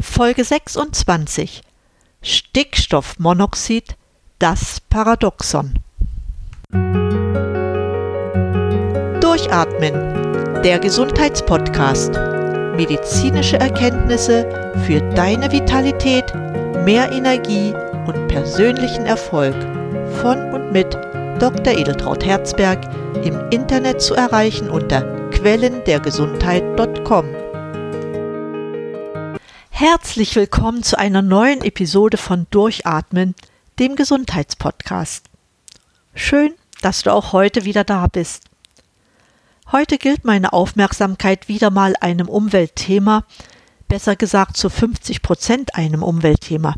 Folge 26 Stickstoffmonoxid, das Paradoxon. Durchatmen, der Gesundheitspodcast. Medizinische Erkenntnisse für deine Vitalität, mehr Energie und persönlichen Erfolg von und mit Dr. Edeltraut Herzberg im Internet zu erreichen unter quellendergesundheit.com. Herzlich willkommen zu einer neuen Episode von Durchatmen, dem Gesundheitspodcast. Schön, dass du auch heute wieder da bist. Heute gilt meine Aufmerksamkeit wieder mal einem Umweltthema, besser gesagt zu 50 Prozent einem Umweltthema.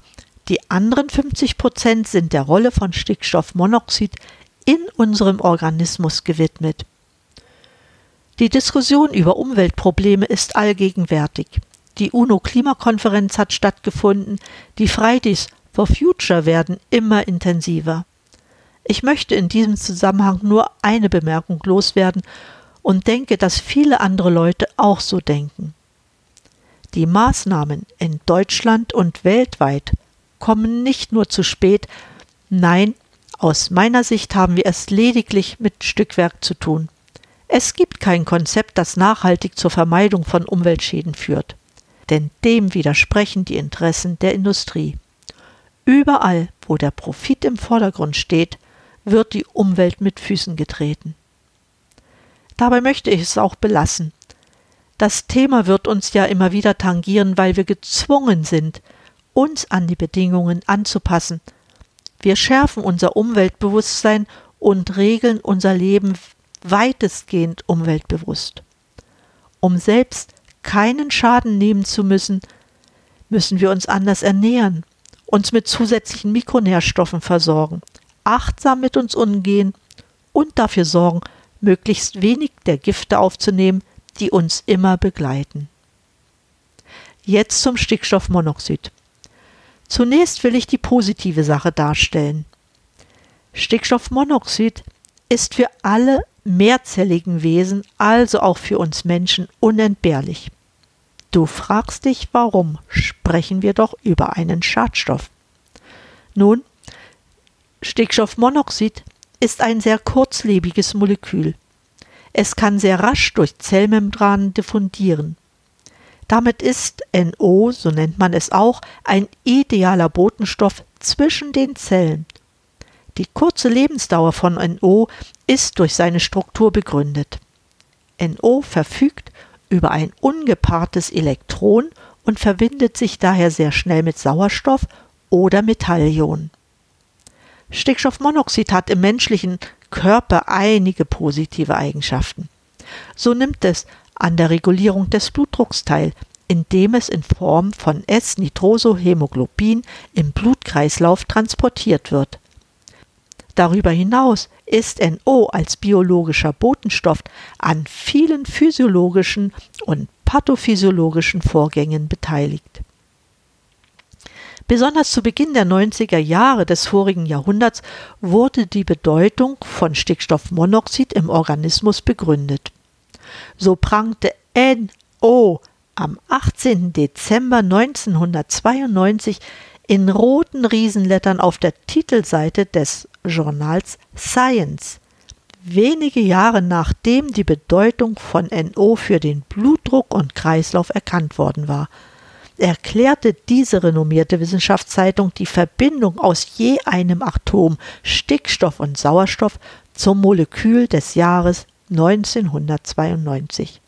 Die anderen 50 Prozent sind der Rolle von Stickstoffmonoxid in unserem Organismus gewidmet. Die Diskussion über Umweltprobleme ist allgegenwärtig. Die UNO-Klimakonferenz hat stattgefunden, die Fridays for Future werden immer intensiver. Ich möchte in diesem Zusammenhang nur eine Bemerkung loswerden und denke, dass viele andere Leute auch so denken. Die Maßnahmen in Deutschland und weltweit kommen nicht nur zu spät, nein, aus meiner Sicht haben wir es lediglich mit Stückwerk zu tun. Es gibt kein Konzept, das nachhaltig zur Vermeidung von Umweltschäden führt denn dem widersprechen die Interessen der Industrie. Überall, wo der Profit im Vordergrund steht, wird die Umwelt mit Füßen getreten. Dabei möchte ich es auch belassen. Das Thema wird uns ja immer wieder tangieren, weil wir gezwungen sind, uns an die Bedingungen anzupassen. Wir schärfen unser Umweltbewusstsein und regeln unser Leben weitestgehend umweltbewusst. Um selbst keinen Schaden nehmen zu müssen, müssen wir uns anders ernähren, uns mit zusätzlichen Mikronährstoffen versorgen, achtsam mit uns umgehen und dafür sorgen, möglichst wenig der Gifte aufzunehmen, die uns immer begleiten. Jetzt zum Stickstoffmonoxid. Zunächst will ich die positive Sache darstellen. Stickstoffmonoxid ist für alle mehrzelligen Wesen, also auch für uns Menschen, unentbehrlich. Du fragst dich, warum sprechen wir doch über einen Schadstoff. Nun, Stickstoffmonoxid ist ein sehr kurzlebiges Molekül. Es kann sehr rasch durch Zellmembranen diffundieren. Damit ist NO, so nennt man es auch, ein idealer Botenstoff zwischen den Zellen. Die kurze Lebensdauer von NO ist durch seine Struktur begründet. NO verfügt über ein ungepaartes Elektron und verbindet sich daher sehr schnell mit Sauerstoff oder Metallionen. Stickstoffmonoxid hat im menschlichen Körper einige positive Eigenschaften. So nimmt es an der Regulierung des Blutdrucks teil, indem es in Form von S-Nitrosohämoglobin im Blutkreislauf transportiert wird. Darüber hinaus ist NO als biologischer Botenstoff an vielen physiologischen und pathophysiologischen Vorgängen beteiligt. Besonders zu Beginn der 90er Jahre des vorigen Jahrhunderts wurde die Bedeutung von Stickstoffmonoxid im Organismus begründet. So prangte NO am 18. Dezember 1992 in roten Riesenlettern auf der Titelseite des Journals Science. Wenige Jahre nachdem die Bedeutung von NO für den Blutdruck und Kreislauf erkannt worden war, erklärte diese renommierte Wissenschaftszeitung die Verbindung aus je einem Atom Stickstoff und Sauerstoff zum Molekül des Jahres 1992.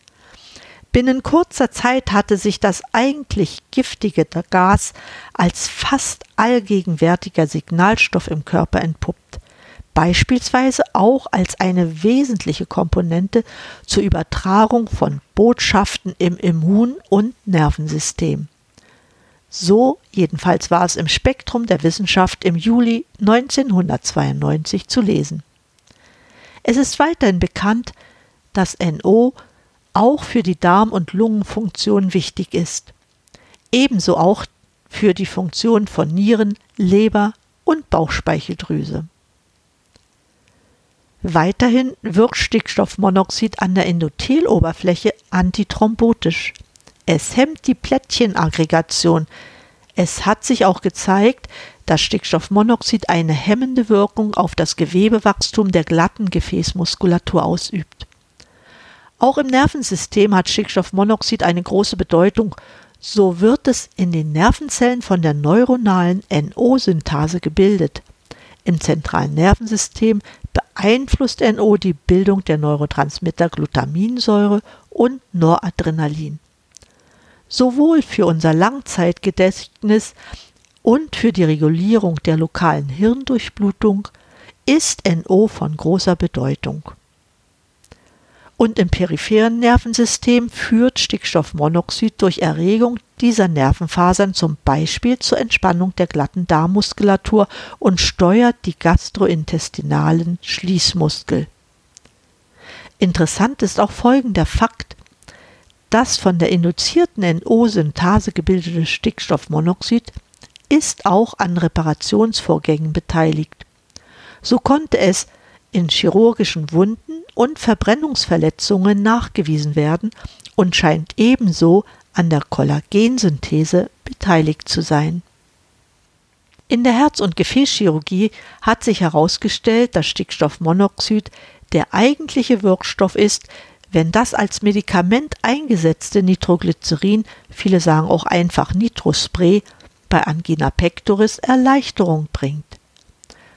Binnen kurzer Zeit hatte sich das eigentlich giftige Gas als fast allgegenwärtiger Signalstoff im Körper entpuppt, beispielsweise auch als eine wesentliche Komponente zur Übertragung von Botschaften im Immun- und Nervensystem. So jedenfalls war es im Spektrum der Wissenschaft im Juli 1992 zu lesen. Es ist weiterhin bekannt, dass NO auch für die Darm- und Lungenfunktion wichtig ist. Ebenso auch für die Funktion von Nieren, Leber und Bauchspeicheldrüse. Weiterhin wirkt Stickstoffmonoxid an der Endotheloberfläche antithrombotisch. Es hemmt die Plättchenaggregation. Es hat sich auch gezeigt, dass Stickstoffmonoxid eine hemmende Wirkung auf das Gewebewachstum der glatten Gefäßmuskulatur ausübt. Auch im Nervensystem hat Stickstoffmonoxid eine große Bedeutung. So wird es in den Nervenzellen von der neuronalen NO-Synthase gebildet. Im zentralen Nervensystem beeinflusst NO die Bildung der Neurotransmitter Glutaminsäure und Noradrenalin. Sowohl für unser Langzeitgedächtnis und für die Regulierung der lokalen Hirndurchblutung ist NO von großer Bedeutung. Und im peripheren Nervensystem führt Stickstoffmonoxid durch Erregung dieser Nervenfasern zum Beispiel zur Entspannung der glatten Darmmuskulatur und steuert die gastrointestinalen Schließmuskel. Interessant ist auch folgender Fakt. Das von der induzierten NO-Synthase gebildete Stickstoffmonoxid ist auch an Reparationsvorgängen beteiligt. So konnte es in chirurgischen Wunden und Verbrennungsverletzungen nachgewiesen werden und scheint ebenso an der Kollagensynthese beteiligt zu sein. In der Herz- und Gefäßchirurgie hat sich herausgestellt, dass Stickstoffmonoxid der eigentliche Wirkstoff ist, wenn das als Medikament eingesetzte Nitroglycerin, viele sagen auch einfach Nitrospray, bei Angina pectoris Erleichterung bringt.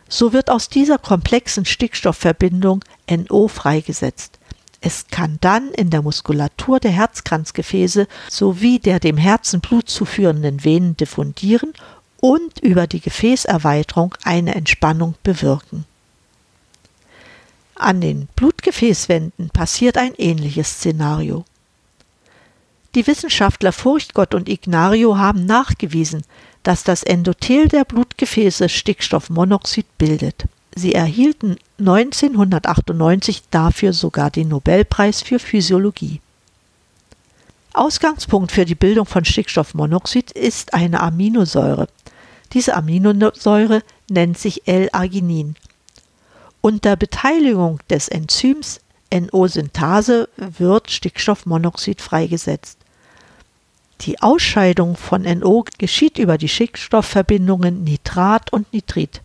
So wird aus dieser komplexen Stickstoffverbindung NO freigesetzt. Es kann dann in der Muskulatur der Herzkranzgefäße sowie der dem Herzen Blut zuführenden Venen diffundieren und über die Gefäßerweiterung eine Entspannung bewirken. An den Blutgefäßwänden passiert ein ähnliches Szenario. Die Wissenschaftler Furchtgott und Ignario haben nachgewiesen, dass das Endothel der Blutgefäße Stickstoffmonoxid bildet. Sie erhielten 1998 dafür sogar den Nobelpreis für Physiologie. Ausgangspunkt für die Bildung von Stickstoffmonoxid ist eine Aminosäure. Diese Aminosäure nennt sich L-Arginin. Unter Beteiligung des Enzyms NO-Synthase wird Stickstoffmonoxid freigesetzt. Die Ausscheidung von NO geschieht über die Stickstoffverbindungen Nitrat und Nitrit.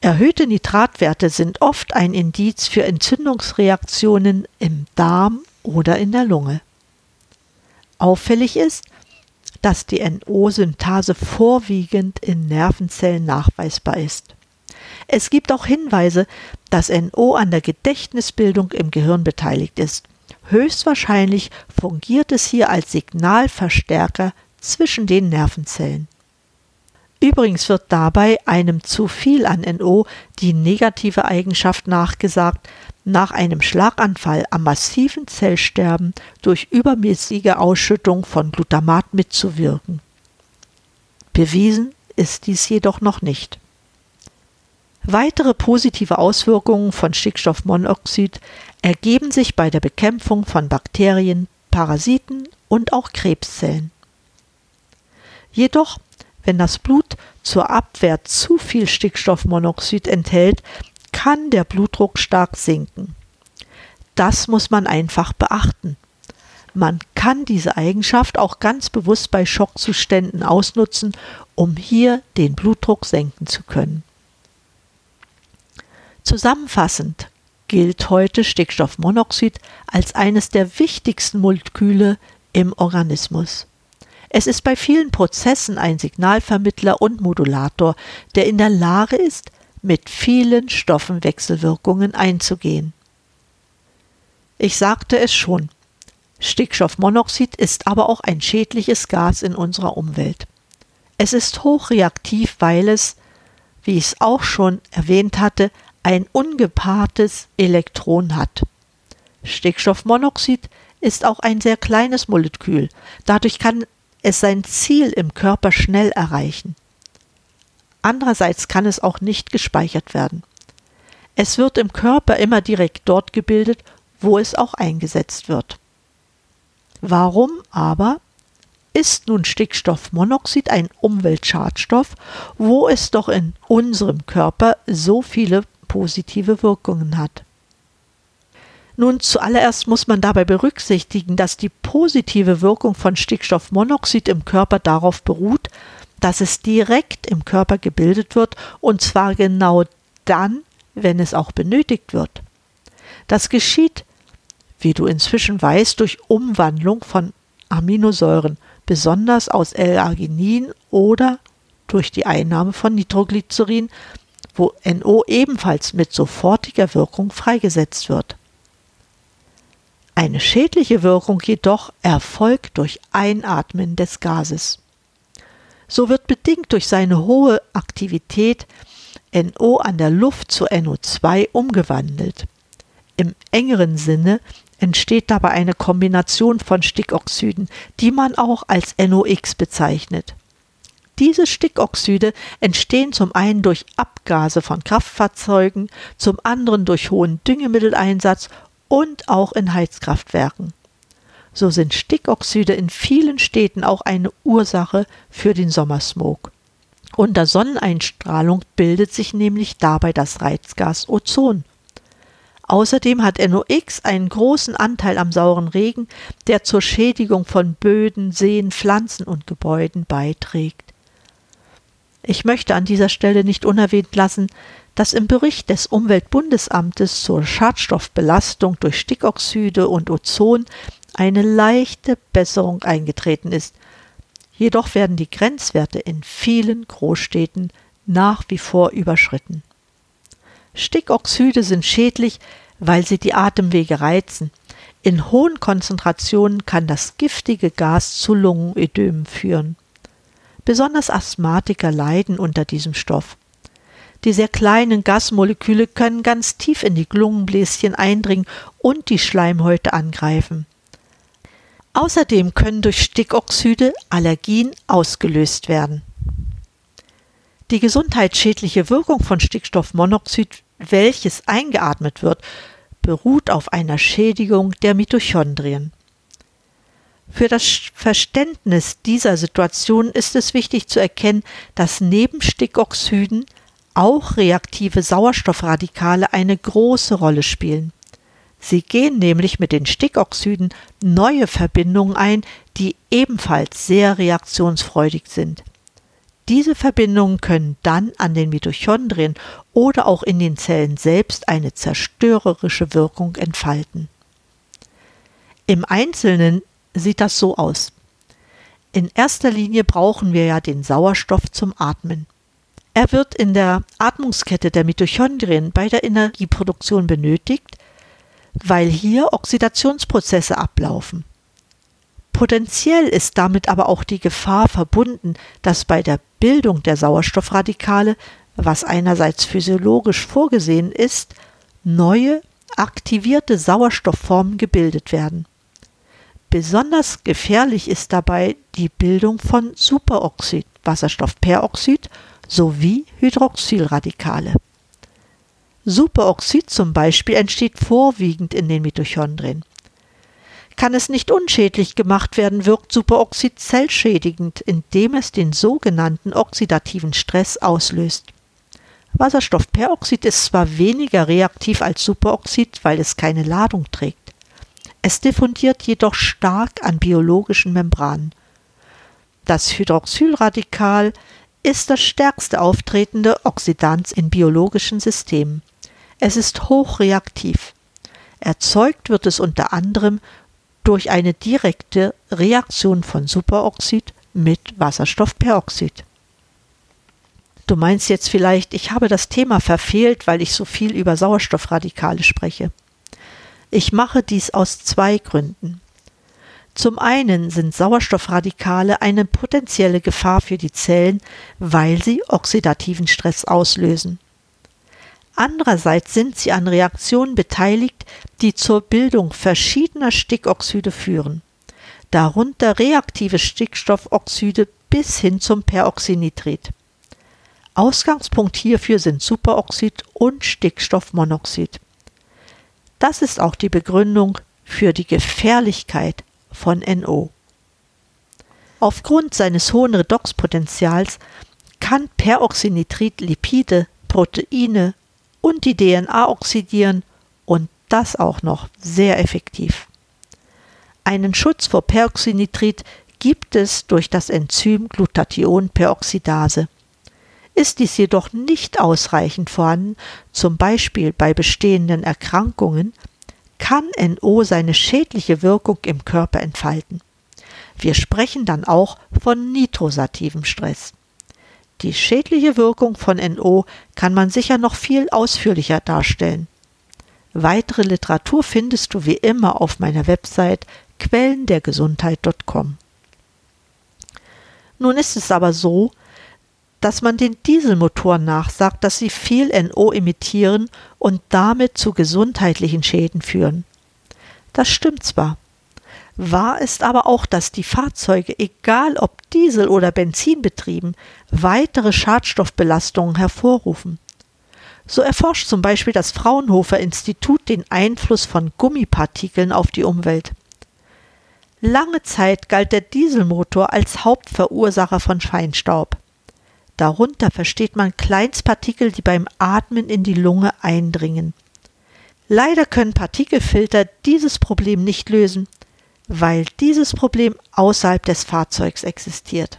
Erhöhte Nitratwerte sind oft ein Indiz für Entzündungsreaktionen im Darm oder in der Lunge. Auffällig ist, dass die NO-Synthase vorwiegend in Nervenzellen nachweisbar ist. Es gibt auch Hinweise, dass NO an der Gedächtnisbildung im Gehirn beteiligt ist. Höchstwahrscheinlich fungiert es hier als Signalverstärker zwischen den Nervenzellen. Übrigens wird dabei einem zu viel an NO die negative Eigenschaft nachgesagt, nach einem Schlaganfall am massiven Zellsterben durch übermäßige Ausschüttung von Glutamat mitzuwirken. Bewiesen ist dies jedoch noch nicht. Weitere positive Auswirkungen von Stickstoffmonoxid ergeben sich bei der Bekämpfung von Bakterien, Parasiten und auch Krebszellen. Jedoch, wenn das Blut zur Abwehr zu viel Stickstoffmonoxid enthält, kann der Blutdruck stark sinken. Das muss man einfach beachten. Man kann diese Eigenschaft auch ganz bewusst bei Schockzuständen ausnutzen, um hier den Blutdruck senken zu können. Zusammenfassend gilt heute Stickstoffmonoxid als eines der wichtigsten Moleküle im Organismus. Es ist bei vielen Prozessen ein Signalvermittler und Modulator, der in der Lage ist, mit vielen Stoffenwechselwirkungen einzugehen. Ich sagte es schon, Stickstoffmonoxid ist aber auch ein schädliches Gas in unserer Umwelt. Es ist hochreaktiv, weil es, wie ich es auch schon erwähnt hatte, ein ungepaartes Elektron hat. Stickstoffmonoxid ist auch ein sehr kleines Molekül, dadurch kann es sein Ziel im Körper schnell erreichen. Andererseits kann es auch nicht gespeichert werden. Es wird im Körper immer direkt dort gebildet, wo es auch eingesetzt wird. Warum aber ist nun Stickstoffmonoxid ein Umweltschadstoff, wo es doch in unserem Körper so viele positive Wirkungen hat. Nun, zuallererst muss man dabei berücksichtigen, dass die positive Wirkung von Stickstoffmonoxid im Körper darauf beruht, dass es direkt im Körper gebildet wird und zwar genau dann, wenn es auch benötigt wird. Das geschieht, wie du inzwischen weißt, durch Umwandlung von Aminosäuren, besonders aus L-Arginin oder durch die Einnahme von Nitroglycerin, wo NO ebenfalls mit sofortiger Wirkung freigesetzt wird. Eine schädliche Wirkung jedoch erfolgt durch Einatmen des Gases. So wird bedingt durch seine hohe Aktivität NO an der Luft zu NO2 umgewandelt. Im engeren Sinne entsteht dabei eine Kombination von Stickoxiden, die man auch als NOx bezeichnet. Diese Stickoxide entstehen zum einen durch Abgase von Kraftfahrzeugen, zum anderen durch hohen Düngemitteleinsatz und auch in Heizkraftwerken. So sind Stickoxide in vielen Städten auch eine Ursache für den Sommersmog. Unter Sonneneinstrahlung bildet sich nämlich dabei das Reizgas Ozon. Außerdem hat NOx einen großen Anteil am sauren Regen, der zur Schädigung von Böden, Seen, Pflanzen und Gebäuden beiträgt. Ich möchte an dieser Stelle nicht unerwähnt lassen, dass im Bericht des Umweltbundesamtes zur Schadstoffbelastung durch Stickoxide und Ozon eine leichte Besserung eingetreten ist. Jedoch werden die Grenzwerte in vielen Großstädten nach wie vor überschritten. Stickoxide sind schädlich, weil sie die Atemwege reizen. In hohen Konzentrationen kann das giftige Gas zu Lungenödemen führen. Besonders Asthmatiker leiden unter diesem Stoff. Die sehr kleinen Gasmoleküle können ganz tief in die Lungenbläschen eindringen und die Schleimhäute angreifen. Außerdem können durch Stickoxide Allergien ausgelöst werden. Die gesundheitsschädliche Wirkung von Stickstoffmonoxid welches eingeatmet wird, beruht auf einer Schädigung der Mitochondrien. Für das Verständnis dieser Situation ist es wichtig zu erkennen, dass neben Stickoxiden auch reaktive Sauerstoffradikale eine große Rolle spielen. Sie gehen nämlich mit den Stickoxiden neue Verbindungen ein, die ebenfalls sehr reaktionsfreudig sind. Diese Verbindungen können dann an den Mitochondrien oder auch in den Zellen selbst eine zerstörerische Wirkung entfalten. Im Einzelnen sieht das so aus. In erster Linie brauchen wir ja den Sauerstoff zum Atmen. Er wird in der Atmungskette der Mitochondrien bei der Energieproduktion benötigt, weil hier Oxidationsprozesse ablaufen. Potenziell ist damit aber auch die Gefahr verbunden, dass bei der Bildung der Sauerstoffradikale, was einerseits physiologisch vorgesehen ist, neue aktivierte Sauerstoffformen gebildet werden. Besonders gefährlich ist dabei die Bildung von Superoxid, Wasserstoffperoxid sowie Hydroxylradikale. Superoxid zum Beispiel entsteht vorwiegend in den Mitochondrien. Kann es nicht unschädlich gemacht werden, wirkt Superoxid zellschädigend, indem es den sogenannten oxidativen Stress auslöst. Wasserstoffperoxid ist zwar weniger reaktiv als Superoxid, weil es keine Ladung trägt. Es diffundiert jedoch stark an biologischen Membranen. Das Hydroxylradikal ist das stärkste auftretende Oxidant in biologischen Systemen. Es ist hochreaktiv. Erzeugt wird es unter anderem durch eine direkte Reaktion von Superoxid mit Wasserstoffperoxid. Du meinst jetzt vielleicht, ich habe das Thema verfehlt, weil ich so viel über Sauerstoffradikale spreche. Ich mache dies aus zwei Gründen. Zum einen sind Sauerstoffradikale eine potenzielle Gefahr für die Zellen, weil sie oxidativen Stress auslösen. Andererseits sind sie an Reaktionen beteiligt, die zur Bildung verschiedener Stickoxide führen, darunter reaktive Stickstoffoxide bis hin zum Peroxynitrit. Ausgangspunkt hierfür sind Superoxid und Stickstoffmonoxid. Das ist auch die Begründung für die Gefährlichkeit von NO. Aufgrund seines hohen Redoxpotentials kann Peroxynitrit Lipide, Proteine und die DNA oxidieren und das auch noch sehr effektiv. Einen Schutz vor Peroxynitrit gibt es durch das Enzym Glutathionperoxidase. Ist dies jedoch nicht ausreichend vorhanden, zum Beispiel bei bestehenden Erkrankungen, kann NO seine schädliche Wirkung im Körper entfalten. Wir sprechen dann auch von nitrosativem Stress. Die schädliche Wirkung von NO kann man sicher noch viel ausführlicher darstellen. Weitere Literatur findest du wie immer auf meiner Website quellendergesundheit.com. Nun ist es aber so, dass man den Dieselmotoren nachsagt, dass sie viel NO emittieren und damit zu gesundheitlichen Schäden führen. Das stimmt zwar. Wahr ist aber auch, dass die Fahrzeuge, egal ob Diesel oder Benzin betrieben, weitere Schadstoffbelastungen hervorrufen. So erforscht zum Beispiel das Fraunhofer Institut den Einfluss von Gummipartikeln auf die Umwelt. Lange Zeit galt der Dieselmotor als Hauptverursacher von Feinstaub. Darunter versteht man Kleinstpartikel, die beim Atmen in die Lunge eindringen. Leider können Partikelfilter dieses Problem nicht lösen, weil dieses Problem außerhalb des Fahrzeugs existiert.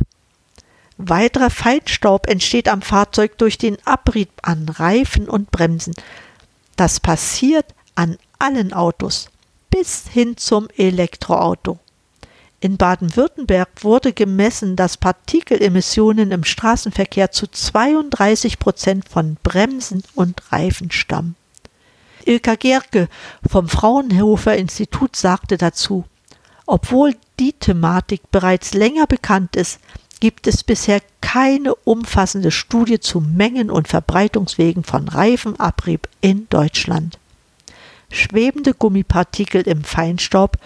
Weiterer Feinstaub entsteht am Fahrzeug durch den Abrieb an Reifen und Bremsen. Das passiert an allen Autos bis hin zum Elektroauto. In Baden-Württemberg wurde gemessen, dass Partikelemissionen im Straßenverkehr zu 32 Prozent von Bremsen und Reifen stammen. Ilka Gerke vom Fraunhofer Institut sagte dazu, obwohl die Thematik bereits länger bekannt ist, gibt es bisher keine umfassende Studie zu Mengen und Verbreitungswegen von Reifenabrieb in Deutschland. Schwebende Gummipartikel im Feinstaub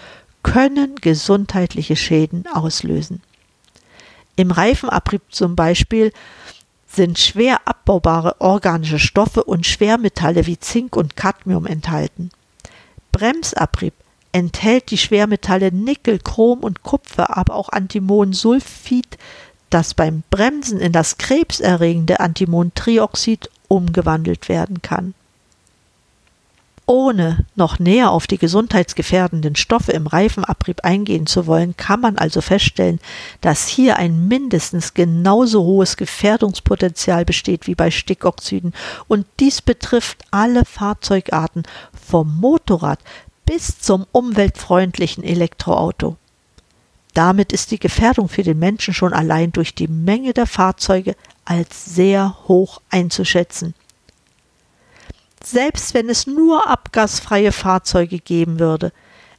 können gesundheitliche Schäden auslösen. Im Reifenabrieb zum Beispiel sind schwer abbaubare organische Stoffe und Schwermetalle wie Zink und Cadmium enthalten. Bremsabrieb enthält die Schwermetalle Nickel, Chrom und Kupfer, aber auch Antimonsulfid, das beim Bremsen in das krebserregende Antimontrioxid umgewandelt werden kann. Ohne noch näher auf die gesundheitsgefährdenden Stoffe im Reifenabrieb eingehen zu wollen, kann man also feststellen, dass hier ein mindestens genauso hohes Gefährdungspotenzial besteht wie bei Stickoxiden, und dies betrifft alle Fahrzeugarten vom Motorrad bis zum umweltfreundlichen Elektroauto. Damit ist die Gefährdung für den Menschen schon allein durch die Menge der Fahrzeuge als sehr hoch einzuschätzen. Selbst wenn es nur abgasfreie Fahrzeuge geben würde,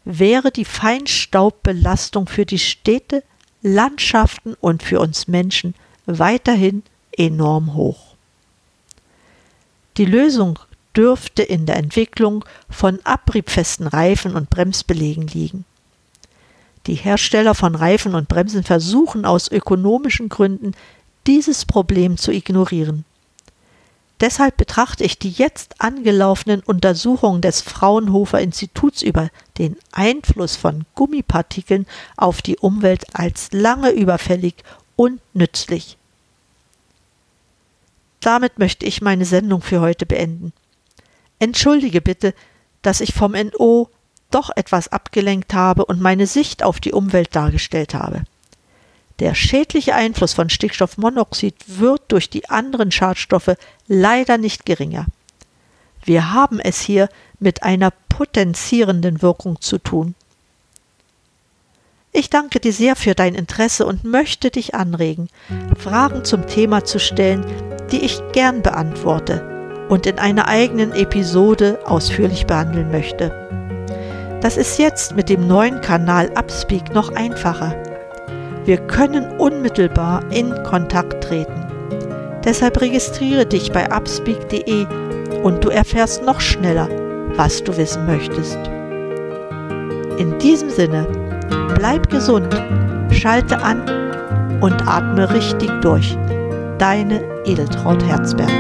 wäre die Feinstaubbelastung für die Städte, Landschaften und für uns Menschen weiterhin enorm hoch. Die Lösung dürfte in der Entwicklung von abriebfesten Reifen und Bremsbelegen liegen. Die Hersteller von Reifen und Bremsen versuchen aus ökonomischen Gründen, dieses Problem zu ignorieren. Deshalb betrachte ich die jetzt angelaufenen Untersuchungen des Fraunhofer Instituts über den Einfluss von Gummipartikeln auf die Umwelt als lange überfällig und nützlich. Damit möchte ich meine Sendung für heute beenden. Entschuldige bitte, dass ich vom NO doch etwas abgelenkt habe und meine Sicht auf die Umwelt dargestellt habe. Der schädliche Einfluss von Stickstoffmonoxid wird durch die anderen Schadstoffe leider nicht geringer. Wir haben es hier mit einer potenzierenden Wirkung zu tun. Ich danke dir sehr für dein Interesse und möchte dich anregen, Fragen zum Thema zu stellen, die ich gern beantworte und in einer eigenen Episode ausführlich behandeln möchte. Das ist jetzt mit dem neuen Kanal Upspeak noch einfacher. Wir können unmittelbar in Kontakt treten. Deshalb registriere dich bei upspeak.de und du erfährst noch schneller, was du wissen möchtest. In diesem Sinne, bleib gesund, schalte an und atme richtig durch. Deine Edeltraut Herzberg.